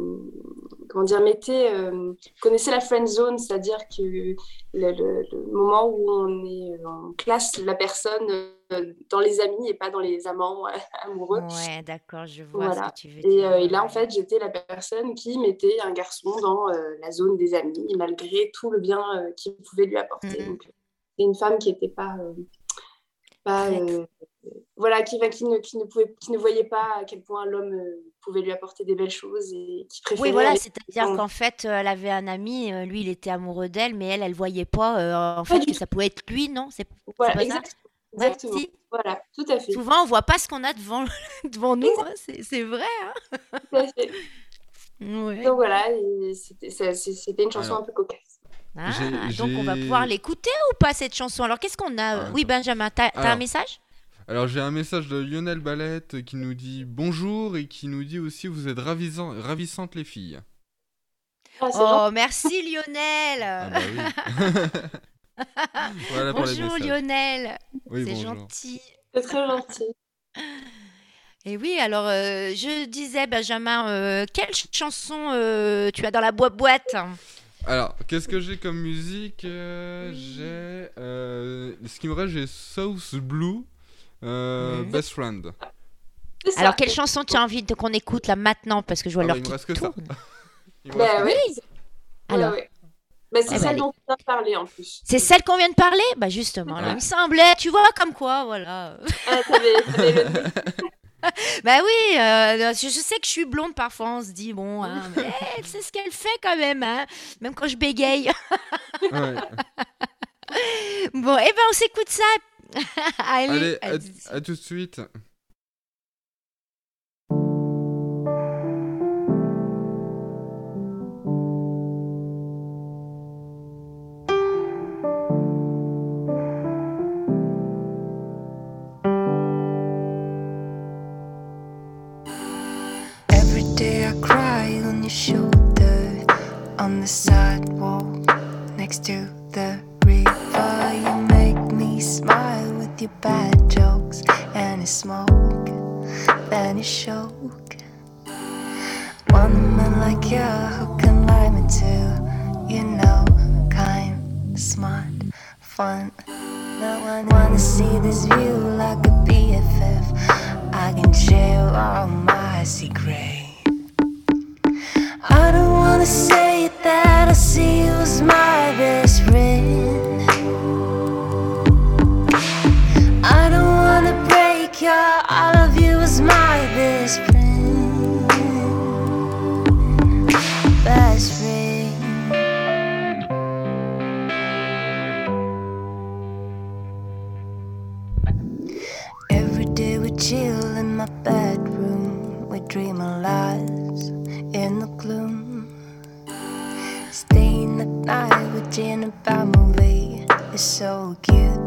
comment dire, mettait, euh, connaissait la friend zone, c'est-à-dire que le, le- le moment où on est, on classe la personne dans les amis et pas dans les amants amoureux. Ouais, d'accord, je vois Voilà. ce que tu veux Et, dire. euh, et là, en fait, j'étais la personne qui mettait un garçon dans la zone des amis, malgré tout le bien qu'il pouvait lui apporter. Mhm. Donc, c'est une femme qui n'était pas, pas euh, voilà, qui, va- qui, ne, qui, ne pouvait, qui ne voyait pas à quel point l'homme euh, pouvait lui apporter des belles choses et qui préférait. Oui, voilà, c'est-à-dire qu'en fait, euh, elle avait un ami, lui, il était amoureux d'elle, mais elle, elle voyait pas, euh, en Pas fait, que tout. ça pouvait être lui, non? C'est Voilà, pas ça? exact- Ouais, exactement. si. Voilà, tout à fait. Souvent, on voit pas ce qu'on a devant, devant nous, hein, c'est vrai. hein. tout à fait. Ouais. Donc voilà, c'était une chanson Alors. un peu cocasse. Ah, donc on va pouvoir l'écouter ou pas cette chanson? Alors qu'est-ce qu'on a? Ah, Oui, Benjamin, t'as un Alors. message? Alors j'ai un message de Lionel Balette qui nous dit bonjour et qui nous dit aussi vous êtes ravissant- ravissantes les filles. Ah, Oh, merci Lionel! Ah bah oui. voilà pour les Bonjour. Lionel, Oui, c'est gentil. C'est très gentil. Et oui, alors euh, je disais, Benjamin, euh, quelle ch- chanson euh, tu as dans la boîte boîte? Alors, qu'est-ce que j'ai comme musique Euh, J'ai. euh, ce qui me reste, j'ai South Blue, euh. Best Friend. Alors quelle chanson tu as envie de qu'on écoute là maintenant? Parce que je vois Ah l'heure qui reste que ça. tourne. Il me Bah reste. Oui. Ouais, Alors, ouais. Bah, c'est Eh ben, celle allez. dont on a parlé en plus. c'est celle qu'on vient de parler? Bah justement, Ouais. il me semblait, tu vois, comme quoi, voilà. Ah, le. Bah oui, euh, je, je sais que je suis blonde parfois, on se dit, bon, hein, mais elle sait ce qu'elle fait quand même, hein, même quand je bégaye. Ouais. Bon, eh ben on s'écoute ça. Allez, Allez, à, allez-y. à tout de suite.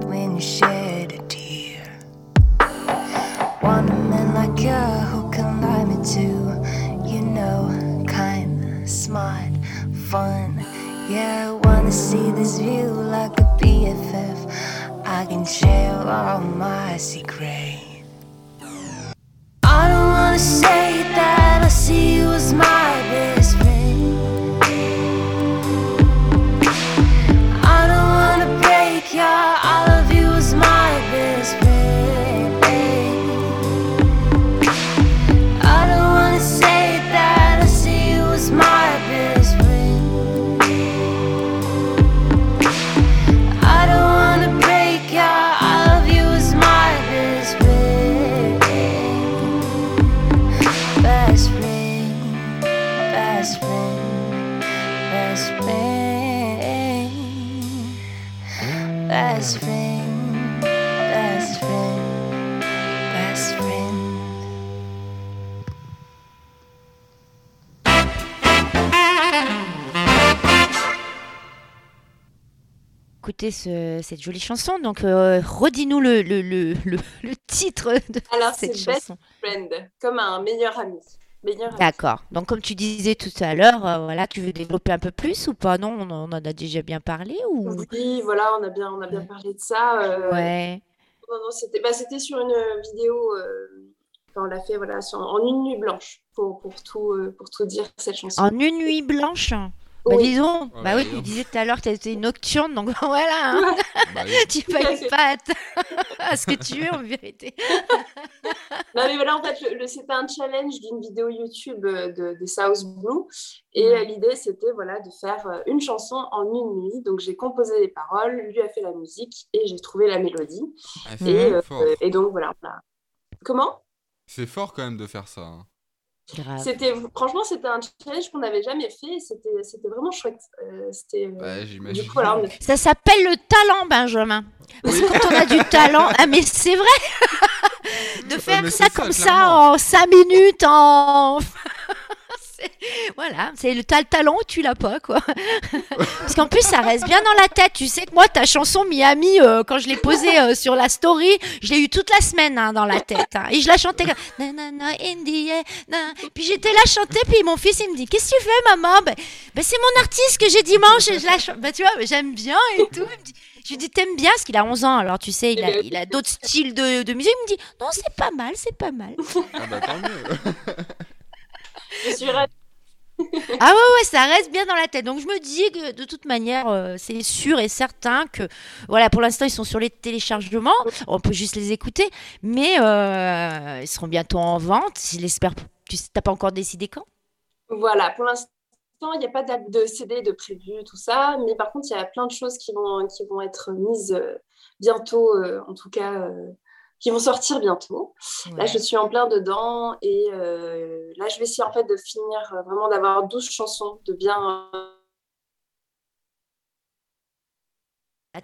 When you shed a tear. Want a man like you who can lie me too. You know, kind, smart, fun. Yeah, I wanna see this view like a BFF. I can share all my secrets. Ce- cette jolie chanson. Donc, euh, redis-nous le, le, le, le, le titre de Alors, cette c'est Best chanson. Friend, comme un meilleur ami. D'accord. Donc, comme tu disais tout à l'heure, euh, voilà, tu veux développer un peu plus ou pas? Non, on en on en a déjà bien parlé ou? Oui, voilà, on a bien, on a bien parlé de ça. euh, Ouais. Non, non, c'était bah, c'était sur une vidéo. euh, enfin, on l'a fait voilà, sur- en une nuit blanche, pour, pour, tout, pour tout dire, cette chanson. En une nuit blanche? Bah Oui. dis donc, Oh bah oui, là. tu disais tout à l'heure que tu étais nocturne, donc voilà, hein. Bah oui. tu fallais pas à ce que tu veux en vérité? Non, mais voilà, en fait, le, le- c'était un challenge d'une vidéo YouTube euh, de, des South Blue. Et euh, l'idée, c'était voilà, de faire euh, une chanson en une nuit. Donc, j'ai composé les paroles, lui a fait la musique et j'ai trouvé la mélodie. Ah, c'est Et, euh, donc, voilà. on a- Comment? C'est fort quand même de faire ça. hein. C'était franchement c'était un challenge qu'on n'avait jamais fait. et C'était c'était vraiment chouette. Euh, c'était euh, Ouais, j'imagine. coup voilà, on a- Ça s'appelle le talent, Benjamin. Parce que Oui. quand on a du talent, ah mais c'est vrai, de faire mais ça comme ça en 5 minutes, en... Voilà, c'est le t'as le talent tu l'as pas quoi. Parce qu'en plus ça reste bien dans la tête. Tu sais que moi ta chanson Miami, euh, quand je l'ai posée euh, sur la story, je l'ai eu toute la semaine hein, dans la tête. hein. Et je la chantais comme. Puis j'étais là chanter, puis mon fils il me dit qu'est-ce que tu fais maman? Ben, ben, c'est mon artiste que j'ai dimanche je la. Ben, tu vois, ben, j'aime bien et tout. Je lui dis t'aimes bien? Parce qu'il a 11 ans alors tu sais il a, il a d'autres styles de, de musique. Il me dit non c'est pas mal c'est pas mal. Ah bah tant mieux. je suis ravie. Ah ouais, ouais, ça reste bien dans la tête. Donc je me dis que de toute manière, euh, c'est sûr et certain que, voilà, pour l'instant, ils sont sur les téléchargements. On peut juste les écouter. Mais euh, ils seront bientôt en vente. Je l'espère. Tu n'as pas encore décidé quand? Voilà, pour l'instant, il n'y a pas de date de CD de prévu, tout ça. Mais par contre, il y a plein de choses qui vont, qui vont être mises euh, bientôt, euh, en tout cas, euh, qui vont sortir bientôt. Là, je suis en plein dedans. Et euh, là, je vais essayer en fait de finir, euh, vraiment d'avoir 12 chansons, de bien. euh, Ah,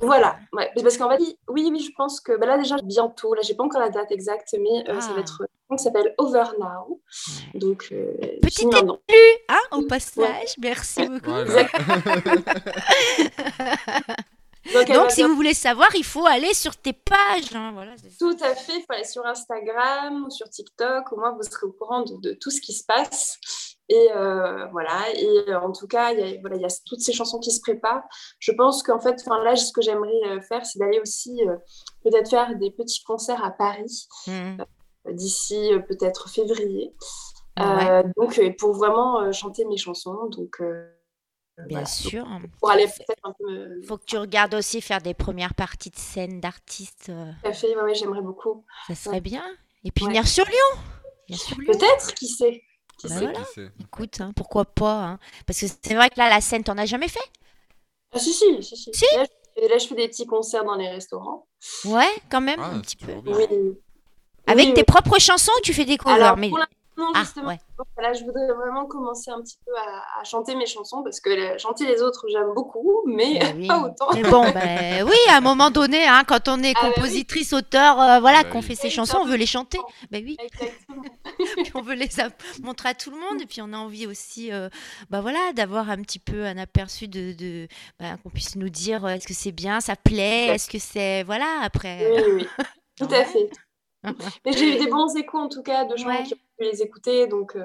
Voilà, ouais. Parce qu'en fait, oui, oui, oui, je pense que bah là, déjà, bientôt, là, j'ai pas encore la date exacte, mais euh, ça Ah. va être. Donc, ça s'appelle Over Now. Ouais. Donc, euh, Petit fini maintenant. Hein, au passage, merci beaucoup. Voilà. Donc, si vous voulez savoir, il faut aller sur tes pages. hein, voilà. Tout à fait, il faut aller sur Instagram ou sur TikTok, au moins vous serez au courant de, de tout ce qui se passe. Et euh, voilà, et euh, en tout cas, il y, a, voilà, il y a toutes ces chansons qui se préparent. Je pense qu'en fait, enfin, là, ce que j'aimerais euh, faire, c'est d'aller aussi euh, peut-être faire des petits concerts à Paris euh, d'ici peut-être février. Ouais. Donc, pour vraiment chanter mes chansons. Donc, Bien voilà. sûr. Pour aller peut-être un peu me... faut que tu regardes aussi faire des premières parties de scène d'artistes. euh, Tout à fait, ouais, j'aimerais beaucoup. ça serait bien. Et puis Ouais. venir sur Lyon. Venir sur Lyon. Peut-être, qui sait? Qui Bah sait? voilà. Qui sait? Écoute, hein, pourquoi pas hein. Parce que c'est vrai que là, la scène, t'en as jamais fait? Ah, si, si, si. si. Si? Là, je, là, je fais des petits concerts dans les restaurants. Ouais, quand même, Ah, un petit peu. bien. Oui. Avec Oui, tes oui. propres chansons tu fais des covers Alors, mais... pour Non, Ah, justement. ouais. Voilà, je voudrais vraiment commencer un petit peu à, à chanter mes chansons parce que chanter les autres, j'aime beaucoup, mais oui. pas autant. Mais bon, ben oui, à un moment donné, hein, quand on est Ah, bah oui. compositrice, auteur, euh, voilà, Bah qu'on oui. fait ses chansons, un on veut les chanter. Ben oui, puis on veut les montrer à tout le monde, et puis on a envie aussi, euh, bah voilà, d'avoir un petit peu un aperçu de, de bah, qu'on puisse nous dire, euh, est-ce que c'est bien, ça plaît, est-ce que c'est, voilà, après. Oui, oui, tout à fait. Mais j'ai eu des bons échos en tout cas de gens Ouais. qui ont pu les écouter, donc euh,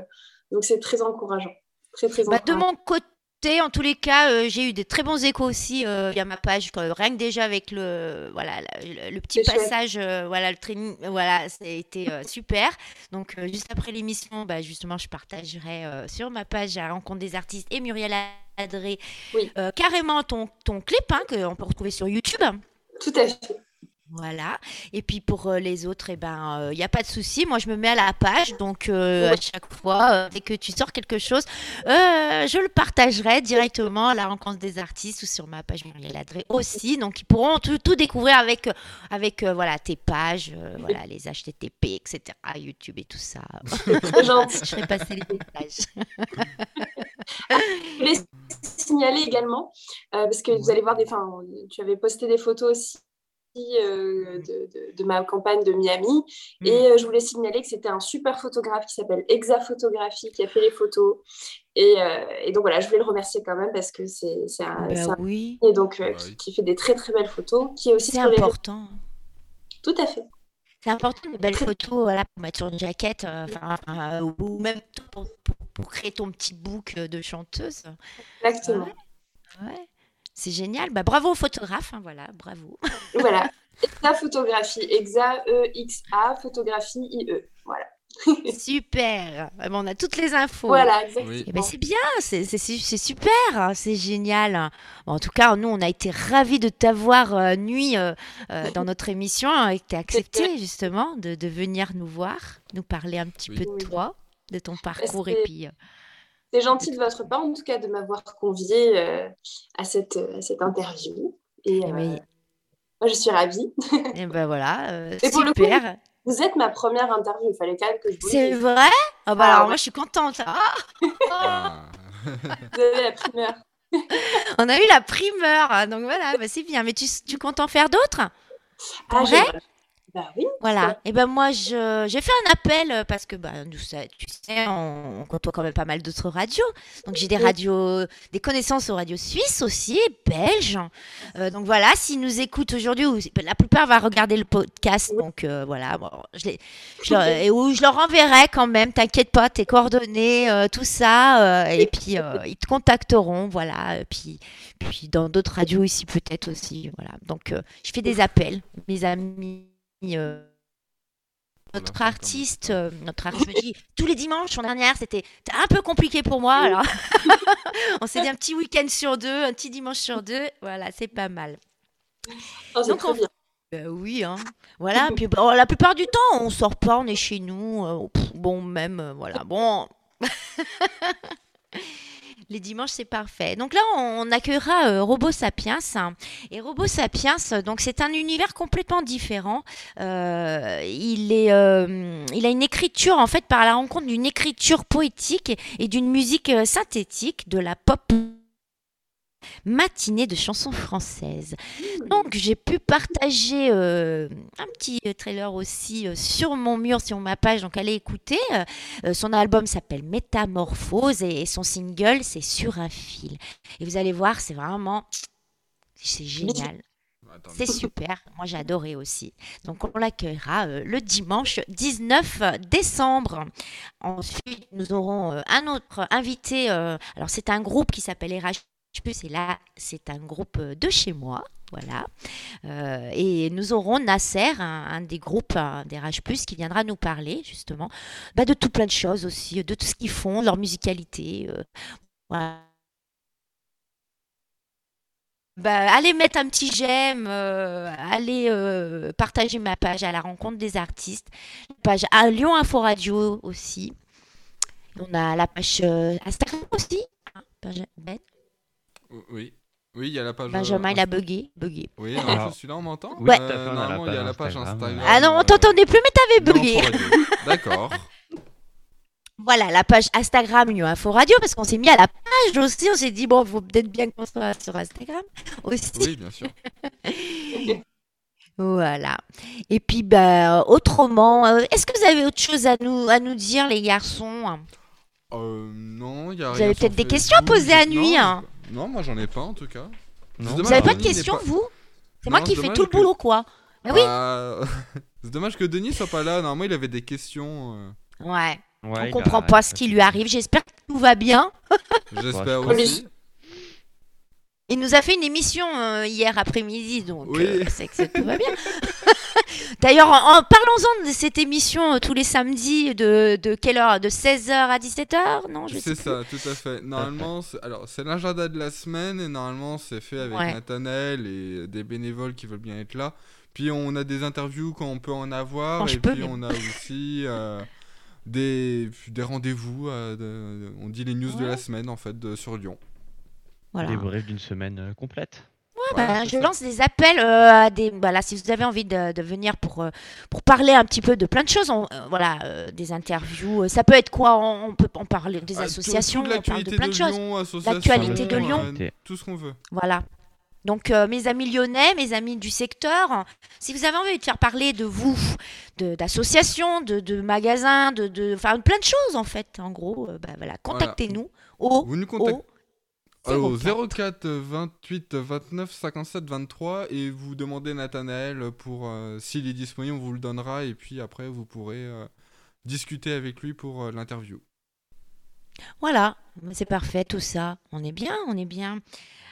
donc c'est très encourageant. Très, très Bah, de mon côté, en tous les cas, euh, j'ai eu des très bons échos aussi euh, via ma page. rien que déjà avec le, voilà, le, le petit passage, voilà, le training, voilà, ça a été super. Donc, juste après l'émission, bah, justement, je partagerai sur ma page à rencontre des artistes et Muriel Adré Oui. carrément ton, ton clip hein, qu'on peut retrouver sur YouTube. Tout à fait. Voilà. Et puis pour euh, les autres, il ben, il n'y a pas de souci. Moi, je me mets à la page. Donc, euh, à chaque fois, euh, dès que tu sors quelque chose, euh, je le partagerai directement à la rencontre des artistes ou sur ma page Muriel Adré aussi. Donc, ils pourront tout, tout découvrir avec, euh, avec euh, voilà, tes pages, euh, voilà, les HTTP, etc., YouTube et tout ça. Je ferai passer les messages. Je voulais signaler également, euh, parce que vous allez voir, des, tu avais posté des photos aussi euh, de, de- de ma campagne de Miami. Mm. Et euh, je voulais signaler que c'était un super photographe qui s'appelle Exa Photographie qui a fait les photos. Et, euh, et donc voilà, je voulais le remercier quand même parce que c'est c'est un, Ben oui, et donc, euh, Bah qui, oui. qui fait des très très belles photos, qui est aussi c'est sur les réseaux. important. Tout à fait. C'est important une belle photo voilà, pour mettre sur une jaquette, euh, euh, ou même pour, pour- pour créer ton petit book euh, de chanteuse. Exactement. Ouais, c'est génial. Bah, bravo au photographe, hein, voilà, bravo. Voilà. Exa Photographie, Exa, E-X-A, Photographie, I-E. Voilà. Super. Ah, bon, on a toutes les infos. Voilà, exactement. Oui. Eh ben, c'est bien, c'est c'est- c'est- c'est super, hein, c'est génial. Bon, en tout cas, nous, on a été ravis de t'avoir euh, nuit euh, euh, dans notre émission hein, et que tu as accepté justement de, de venir nous voir, nous parler un petit Oui. peu de Oui. toi, de ton parcours et puis. Euh, C'est gentil de votre part, en tout cas, de m'avoir convié euh, à, cette, à cette interview. Et Eh euh, ben, moi, je suis ravie. Et ben voilà, euh, Et pour le coup, super. Vous êtes ma première interview, il fallait quand même que je vous C'est vrai? Ah bah Ah alors ouais. moi je suis contente. Ah, Ah. Vous avez la primeur. on a eu la primeur, hein, donc voilà, bah c'est bien. Mais tu, tu comptes en faire d'autres? Ah, vrai Bah oui. Voilà. Et ben moi je j'ai fait un appel euh, parce que bah nous ça- tu sais on, on côtoie quand même pas mal d'autres radios. Donc j'ai des radios, des connaissances aux radios suisses aussi, belges. Euh, donc voilà, s'ils nous écoutent aujourd'hui, ou la plupart va regarder le podcast. Donc euh, voilà, bon, je, les, je leur, et où je leur enverrai quand même. T'inquiète pas, tes coordonnées, euh, tout ça. et puis ils te contacteront, voilà. Et puis puis dans d'autres radios ici peut-être aussi, voilà. Donc je fais des appels, mes amis. Euh, notre Voilà, artiste, euh, notre artiste, je me dis, tous les dimanches, l'an dernière, c'était un peu compliqué pour moi. Alors, on s'est dit un petit week-end sur deux, un petit dimanche sur deux. Voilà, c'est pas mal. Oh, c'est Donc, on-. Ben oui, hein. Voilà, puis bon, la plupart du temps, on sort pas, on est chez nous. euh, pff, bon, même, euh, voilà, bon. Les dimanches, c'est parfait. Donc là, on accueillera euh, Robo Sapiens. Et Robo Sapiens, donc c'est un univers complètement différent. Euh, il, est, euh, il a une écriture, en fait, par la rencontre d'une écriture poétique et, d'une musique synthétique, de la pop matinée de chansons françaises. Donc j'ai pu partager euh, un petit euh, trailer aussi euh, sur mon mur, sur ma page, donc allez écouter. Euh, son album s'appelle Métamorphose et, et son single c'est Sur un fil. Et vous allez voir, c'est vraiment... C'est génial. C'est super, moi j'ai adoré aussi. Donc on l'accueillera euh, le dimanche 19 décembre. Ensuite, nous aurons euh, un autre invité. euh, alors c'est un groupe qui s'appelle RH et là c'est un groupe euh, de chez moi. Voilà. Euh, et nous aurons Nasser, un, des groupes des RH+, qui viendra nous parler justement bah, de tout plein de choses aussi, de tout ce qu'ils font, leur musicalité. euh. Bah, allez mettre un petit j'aime, allez partager ma page à la rencontre des artistes, page à Lyon Info Radio aussi. On a la page Instagram aussi. hein, Ben- Oui. Oui, il y a la page. Benjamin, euh, il a bugué. bugué. Oui, Alors- alors, je suis là, on m'entend Oui, fait, on la Normalement, il y a page la page Instagram. Instagram. Ah non, on euh, t'entendait plus, mais t'avais bugué. D'accord. voilà, la page Instagram Lyon Info Radio, parce qu'on s'est mis à la page aussi. On s'est dit, bon, faut peut-être bien qu'on soit sur Instagram aussi. Oui, bien sûr. Voilà. Et puis, bah, autrement, euh, est-ce que vous avez autre chose à nous, à nous dire, les garçons? Euh, non, il y a Vous rien avez peut-être des questions à poser à nuit, hein. Non, moi j'en ai pas en tout cas. Non. Vous que pas de questions, pas- vous C'est moi qui fais tout le que- boulot, quoi. Ah oui Bah, C'est dommage que Denis soit pas là. Normalement, il avait des questions. euh, Ouais. Ouais, On comprend a- pas ce qui lui arrive. J'espère que tout va bien. J'espère aussi. Il nous a fait une émission euh, hier après-midi, donc Oui. euh, c'est que ça, tout va bien. D'ailleurs, en, en- parlons-en de cette émission euh, tous les samedis de, de quelle heure? De 16h à 17h Non, je sais C'est plus. ça, tout à fait. Normalement, c'est- alors c'est l'agenda de la semaine et normalement c'est fait avec Ouais. Nathanaël et des bénévoles qui veulent bien être là. Puis on a des interviews quand on peut en avoir Quand et peux, puis mais- on a aussi euh, des, des rendez-vous. euh, de- on dit les news de la semaine en fait de- sur Lyon. Voilà. Des brefs d'une semaine euh, complète. Voilà, Bah, je ça. lance des appels euh, à des. Voilà, si vous avez envie de, de venir pour, euh, pour parler un petit peu de plein de choses, on- euh, voilà, euh, des interviews. Ça peut être quoi on, on peut en parler des Ah, tout- associations, on parle de plein de choses. Lyon, associations, L'actualité de euh, Lyon. tout ce qu'on veut. Voilà. Donc, euh, mes amis lyonnais, mes amis du secteur, si vous avez envie de faire parler de vous, de- d'associations, de, de magasins, de, de, enfin, plein de choses en fait, en gros, euh, bah, voilà, contactez-nous au, Vous nous contactez au au 04. 04 28 29 57 23 et vous demandez Nathanaël pour euh, s'il est disponible, on vous le donnera et puis après vous pourrez euh, discuter avec lui pour euh, l'interview. Voilà, c'est parfait tout ça. On est bien, on est bien.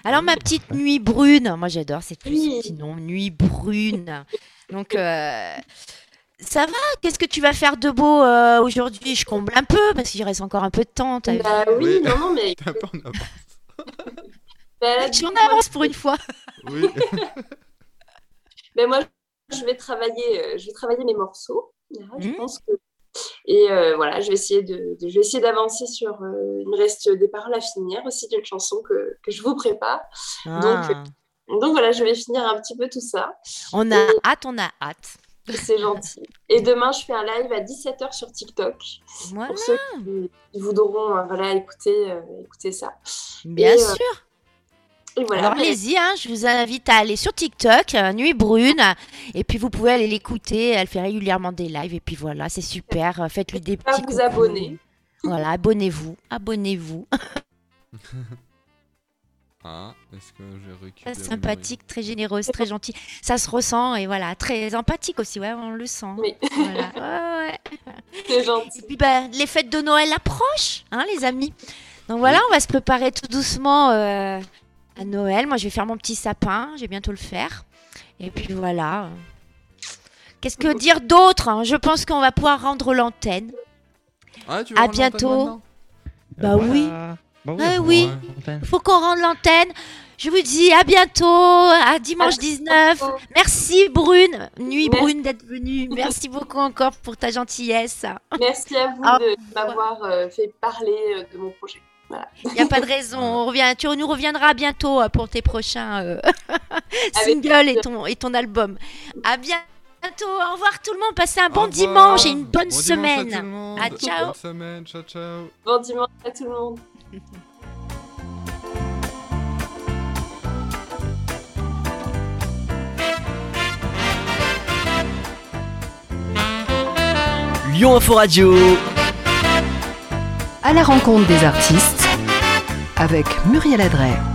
Alors ma petite nuit brune, moi j'adore cette Oui. ce petit nom, nuit brune. Donc euh, ça va? Qu'est-ce que tu vas faire de beau euh, aujourd'hui? Je comble un peu parce qu'il reste encore un peu de temps. t'as vu Bah oui, Oui. non, non, mais. Bah, là, Je suis du en coup, moi, avance pour une fois. Oui. Ben moi, je vais travailler, euh, je vais travailler mes morceaux. Là, Je pense que et euh, voilà, je vais essayer de, de- je vais essayer d'avancer sur. euh, il me reste des paroles à finir aussi d'une chanson que, que je vous prépare. Ah, Donc voilà, je vais finir un petit peu tout ça. on a hâte, on a hâte. C'est gentil. Et demain, je fais un live à 17h sur TikTok Voilà, pour ceux qui, voudront euh, voilà écouter euh, écouter ça. bien Et, euh, sûr. Et voilà. Alors allez-y, hein, je vous invite à aller sur TikTok, euh, Nuit Brune, et puis vous pouvez aller l'écouter. Elle fait régulièrement des lives, et puis voilà, c'est super. Faites-lui des pas petits. vous abonner. Voilà, abonnez-vous, abonnez-vous. Ah, est-ce que j'ai récupéré sympathique, très généreuse, très gentille. Ça se ressent et voilà, très empathique aussi, ouais, on le sent. Oui, Voilà, ouais, ouais. c'est gentil. Et puis bah, les fêtes de Noël approchent, hein, les amis. Donc voilà, on va se préparer tout doucement euh, à Noël. Moi, je vais faire mon petit sapin, je vais bientôt le faire. Et puis voilà. Qu'est-ce que dire d'autre hein? Je pense qu'on va pouvoir rendre l'antenne. Ah, tu veux À rendre l'antenne bientôt. maintenant? Bah oui. Ah oui. enfin, Il faut qu'on rende l'antenne. Je vous dis à bientôt, à dimanche 19. Merci Brune, Nuit Merci. Brune d'être venue. Merci beaucoup encore pour ta gentillesse. Merci à vous Ah, de m'avoir euh, fait parler euh, de mon projet. Il n'y a pas de raison. On revient, tu nous reviendras bientôt euh, pour tes prochains euh, singles et ton, et ton album. À bientôt. Au revoir tout le monde. Passez un bon dimanche et une bonne Bon à semaine. tout le monde. Ah, ciao. Bonne semaine, ciao ciao. Bon dimanche à tout le monde. Lyon Info Radio. À la rencontre des artistes avec Muriel Adret.